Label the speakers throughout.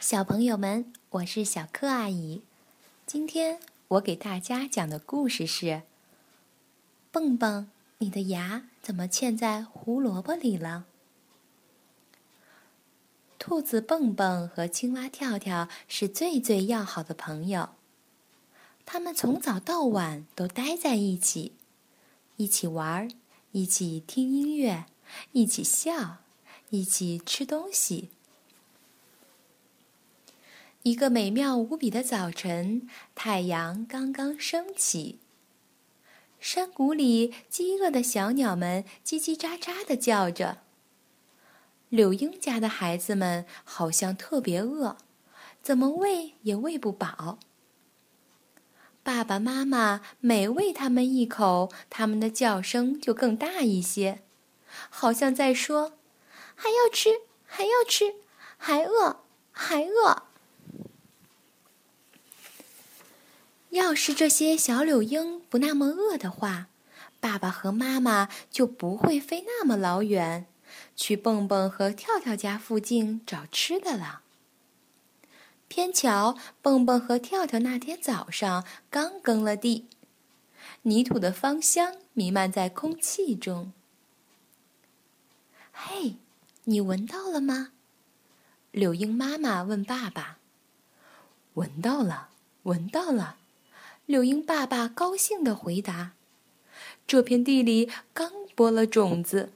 Speaker 1: 小朋友们，我是小柯阿姨。今天我给大家讲的故事是：蹦蹦，你的牙怎么嵌在胡萝卜里了？兔子蹦蹦和青蛙跳跳是最最要好的朋友，他们从早到晚都待在一起，一起玩，一起听音乐，一起笑，一起吃东西。一个美妙无比的早晨，太阳刚刚升起。山谷里，饥饿的小鸟们叽叽喳喳地叫着。柳英家的孩子们好像特别饿，怎么喂也喂不饱。爸爸妈妈每喂他们一口，他们的叫声就更大一些，好像在说：“还要吃，还要吃，还饿，还饿。”要是这些小柳莺不那么饿的话，爸爸和妈妈就不会飞那么老远，去蹦蹦和跳跳家附近找吃的了。偏巧蹦蹦和跳跳那天早上刚耕了地，泥土的芳香弥漫在空气中。嘿，你闻到了吗？柳莺妈妈问爸爸。
Speaker 2: 闻到了，闻到了。
Speaker 1: 柳莺爸爸高兴地回答：“这片地里刚播了种子。”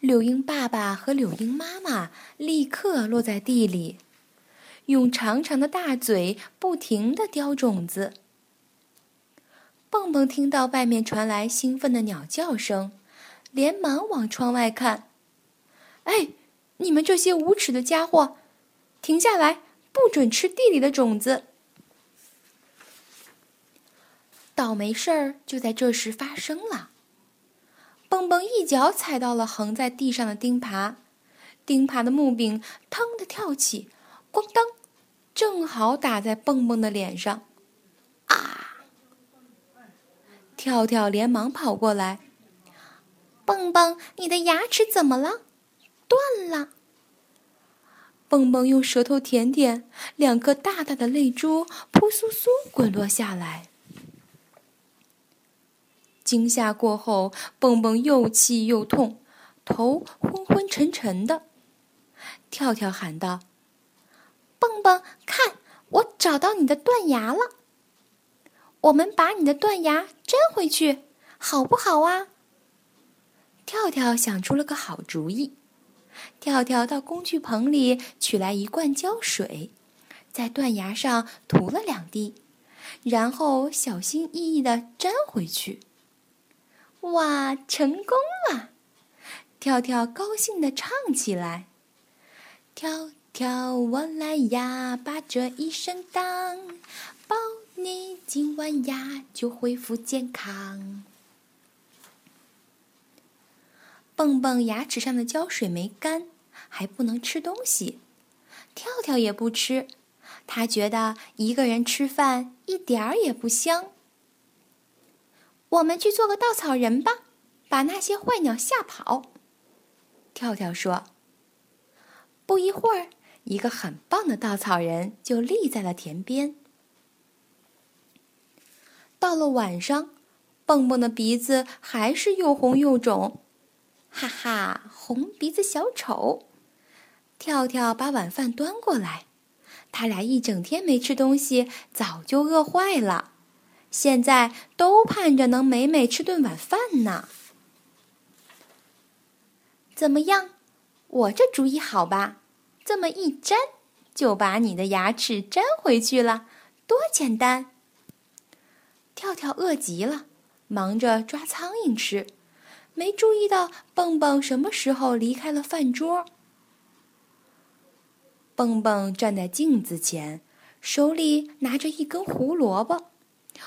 Speaker 1: 柳莺爸爸和柳莺妈妈立刻落在地里，用长长的大嘴不停地叼种子。蹦蹦听到外面传来兴奋的鸟叫声，连忙往窗外看：“哎，你们这些无耻的家伙，停下来！不准吃地里的种子！”倒霉事儿就在这时发生了。蹦蹦一脚踩到了横在地上的钉耙，钉耙的木柄腾的跳起，咣当，正好打在蹦蹦的脸上。啊！跳跳连忙跑过来。蹦蹦，你的牙齿怎么了？断了。蹦蹦用舌头舔舔，两颗大大的泪珠扑簌簌滚落下来。惊吓过后，蹦蹦又气又痛，头昏昏沉沉的。跳跳喊道：“蹦蹦，看，我找到你的断牙了！我们把你的断牙粘回去，好不好啊？”跳跳想出了个好主意。跳跳到工具棚里取来一罐胶水，在断牙上涂了两滴，然后小心翼翼地粘回去。哇，成功了！跳跳高兴地唱起来：“跳跳，我来呀，把这一声当，保你今晚牙就恢复健康。”蹦蹦牙齿上的胶水没干，还不能吃东西。跳跳也不吃，他觉得一个人吃饭一点儿也不香。我们去做个稻草人吧，把那些坏鸟吓跑。跳跳说。不一会儿，一个很棒的稻草人就立在了田边。到了晚上，蹦蹦的鼻子还是又红又肿，哈哈，红鼻子小丑。跳跳把晚饭端过来，他俩一整天没吃东西，早就饿坏了。现在都盼着能美美吃顿晚饭呢。怎么样，我这主意好吧？这么一粘，就把你的牙齿粘回去了，多简单！跳跳饿极了，忙着抓苍蝇吃，没注意到蹦蹦什么时候离开了饭桌。蹦蹦站在镜子前，手里拿着一根胡萝卜。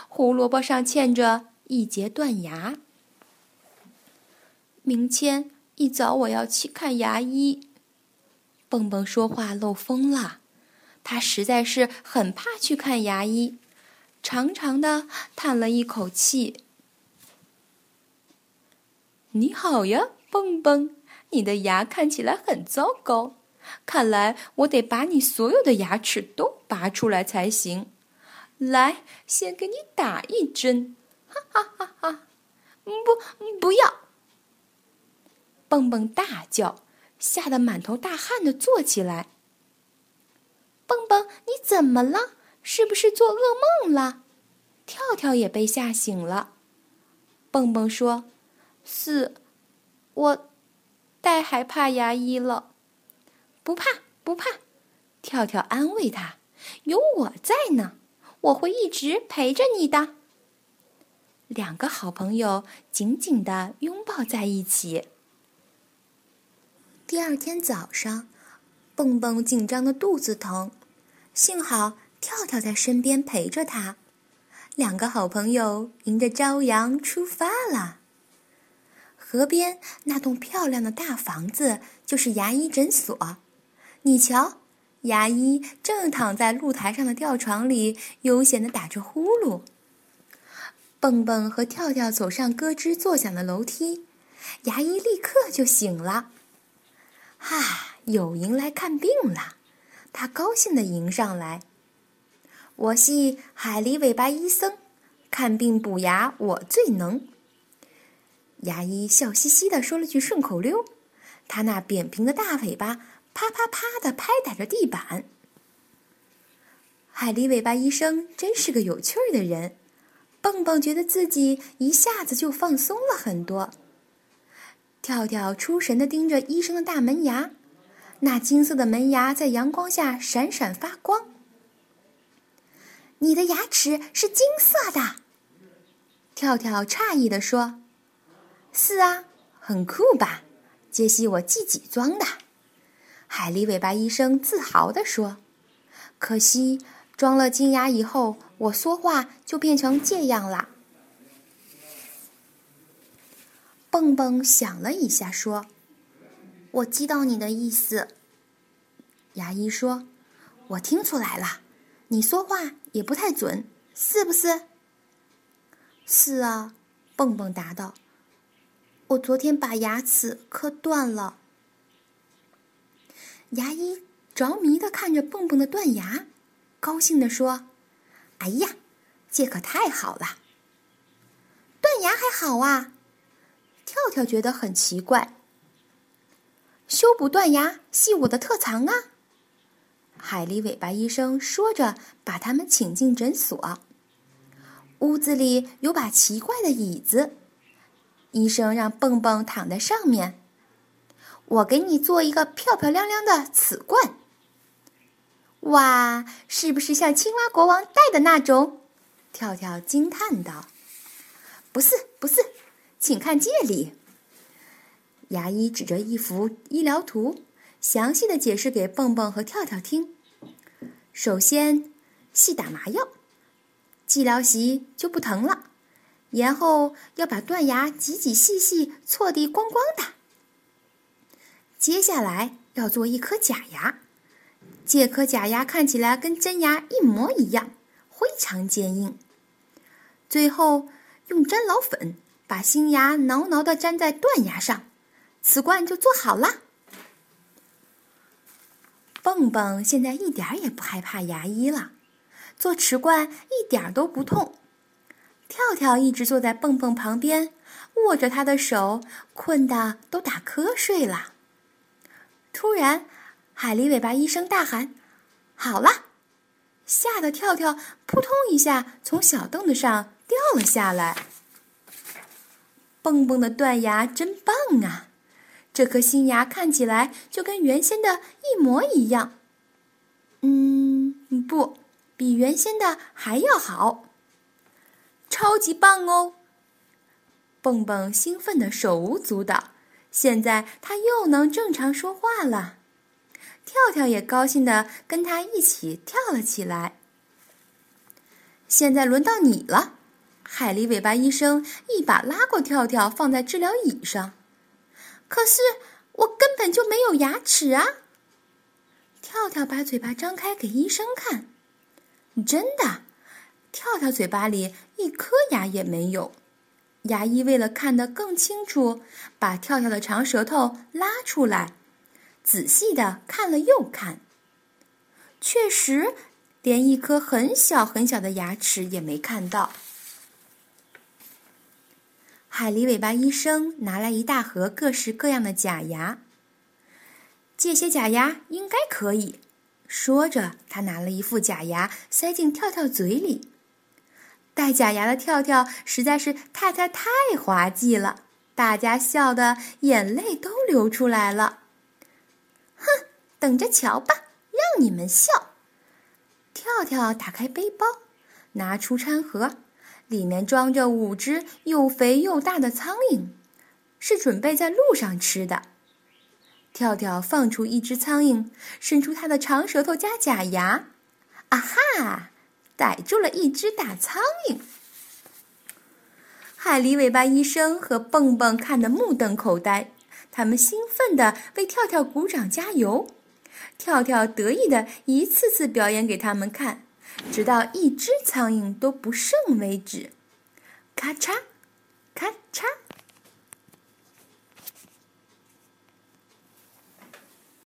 Speaker 1: 胡萝卜上嵌着一截断牙。明天一早我要去看牙医。蹦蹦说话漏风了，他实在是很怕去看牙医，长长的叹了一口气。
Speaker 2: 你好呀，蹦蹦，你的牙看起来很糟糕，
Speaker 1: 看来我得把你所有的牙齿都拔出来才行。来，先给你打一针。哈哈哈哈！不，不要！蹦蹦大叫，吓得满头大汗的坐起来。蹦蹦，你怎么了？是不是做噩梦了？跳跳也被吓醒了。蹦蹦说：“是，我太害怕牙医了。”不怕，不怕。跳跳安慰他：“有我在呢，我会一直陪着你的。”两个好朋友紧紧的拥抱在一起。第二天早上，蹦蹦紧张的肚子疼，幸好跳跳在身边陪着他。两个好朋友迎着朝阳出发了。河边那栋漂亮的大房子就是牙医诊所。你瞧，牙医正躺在露台上的吊床里，悠闲的打着呼噜。蹦蹦和跳跳走上咯吱作响的楼梯，牙医立刻就醒了。哈，有迎来看病了，他高兴地迎上来。我是海狸尾巴医生，看病补牙我最能。牙医笑嘻嘻地说了句顺口溜，他那扁平的大尾巴啪啪啪地拍打着地板。海狸尾巴医生真是个有趣儿的人。蹦蹦觉得自己一下子就放松了很多。跳跳出神的盯着医生的大门牙，那金色的门牙在阳光下闪闪发光。你的牙齿是金色的，跳跳诧异的说：“是啊，很酷吧？这是我自己装的。”海狸尾巴医生自豪地说：“可惜。”装了金牙以后，我说话就变成这样啦。蹦蹦想了一下，说：“我知道你的意思。”牙医说：“我听出来了，你说话也不太准，是不是？”“是啊。”蹦蹦答道。“我昨天把牙齿磕断了。”牙医着迷的看着蹦蹦的断牙。高兴地说：“哎呀，这可太好了！断牙还好啊。”跳跳觉得很奇怪。修补断牙系我的特长啊。海狸尾巴医生说着，把他们请进诊所。屋子里有把奇怪的椅子，医生让蹦蹦躺在上面。我给你做一个漂漂亮亮的瓷冠。哇，是不是像青蛙国王戴的那种？跳跳惊叹道：“不是，不是，请看这里。”牙医指着一幅医疗图，详细的解释给蹦蹦和跳跳听。首先，细打麻药，治疗时就不疼了。然后要把断牙挤挤细细锉地光光的。接下来要做一颗假牙。这颗假牙看起来跟真牙一模一样，非常坚硬。最后用粘老粉把新牙牢牢的粘在断牙上，瓷冠就做好了。蹦蹦现在一点也不害怕牙医了，做瓷冠一点都不痛。跳跳一直坐在蹦蹦旁边，握着他的手，困得都打瞌睡了。突然。海狸尾巴医生大喊：“好了！”吓得跳跳扑通一下从小凳子上掉了下来。蹦蹦的断牙真棒啊！这颗新牙看起来就跟原先的一模一样。嗯，不，比原先的还要好，超级棒哦！蹦蹦兴奋的手舞足蹈，现在他又能正常说话了。跳跳也高兴的跟他一起跳了起来。现在轮到你了，海狸尾巴医生一把拉过跳跳，放在治疗椅上。可是我根本就没有牙齿啊！跳跳把嘴巴张开给医生看，真的，跳跳嘴巴里一颗牙也没有。牙医为了看得更清楚，把跳跳的长舌头拉出来。仔细的看了又看，确实连一颗很小很小的牙齿也没看到。海狸尾巴医生拿来一大盒各式各样的假牙，借些假牙应该可以。说着，他拿了一副假牙塞进跳跳嘴里。戴假牙的跳跳实在是太太太滑稽了，大家笑得眼泪都流出来了。哼，等着瞧吧，让你们笑！跳跳打开背包，拿出餐盒，里面装着五只又肥又大的苍蝇，是准备在路上吃的。跳跳放出一只苍蝇，伸出它的长舌头加假牙，啊哈，逮住了一只大苍蝇。海狸尾巴医生和蹦蹦看得目瞪口呆，他们兴奋地为跳跳鼓掌加油。跳跳得意地一次次表演给他们看，直到一只苍蝇都不剩为止。咔嚓，咔嚓。